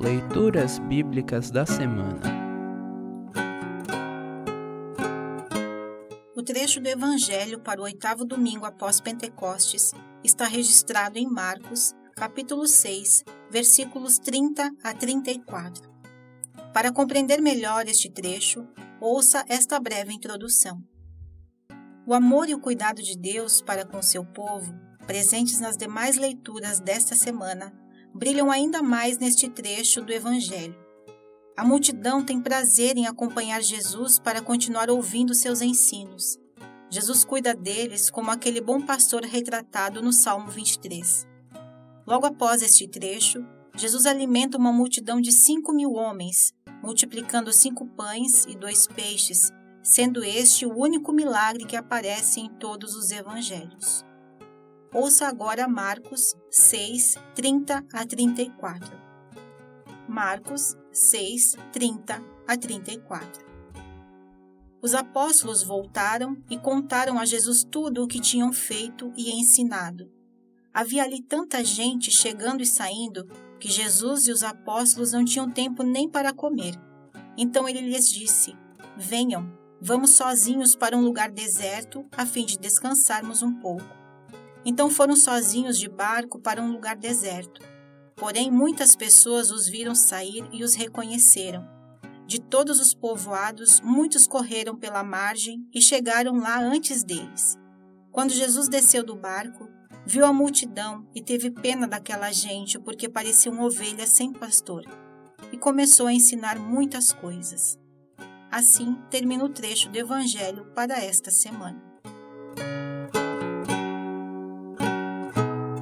Leituras Bíblicas da Semana O trecho do Evangelho para o oitavo domingo após Pentecostes está registrado em Marcos, capítulo 6, versículos 30 a 34. Para compreender melhor este trecho, ouça esta breve introdução. O amor e o cuidado de Deus para com seu povo, presentes nas demais leituras desta semana, brilham ainda mais neste trecho do Evangelho. A multidão tem prazer em acompanhar Jesus para continuar ouvindo seus ensinos. Jesus cuida deles como aquele bom pastor retratado no Salmo 23. Logo após este trecho, Jesus alimenta uma multidão de cinco mil homens, multiplicando cinco pães e dois peixes, sendo este o único milagre que aparece em todos os evangelhos. Ouça agora Marcos 6, 30 a 34. Marcos 6, 30 a 34. Os apóstolos voltaram e contaram a Jesus tudo o que tinham feito e ensinado. Havia ali tanta gente chegando e saindo que Jesus e os apóstolos não tinham tempo nem para comer. Então ele lhes disse: Venham, vamos sozinhos para um lugar deserto a fim de descansarmos um pouco. Então foram sozinhos de barco para um lugar deserto. Porém, muitas pessoas os viram sair e os reconheceram. De todos os povoados, muitos correram pela margem e chegaram lá antes deles. Quando Jesus desceu do barco, viu a multidão e teve pena daquela gente porque pareciam ovelhas sem pastor, e começou a ensinar muitas coisas. Assim termina o trecho do Evangelho para esta semana.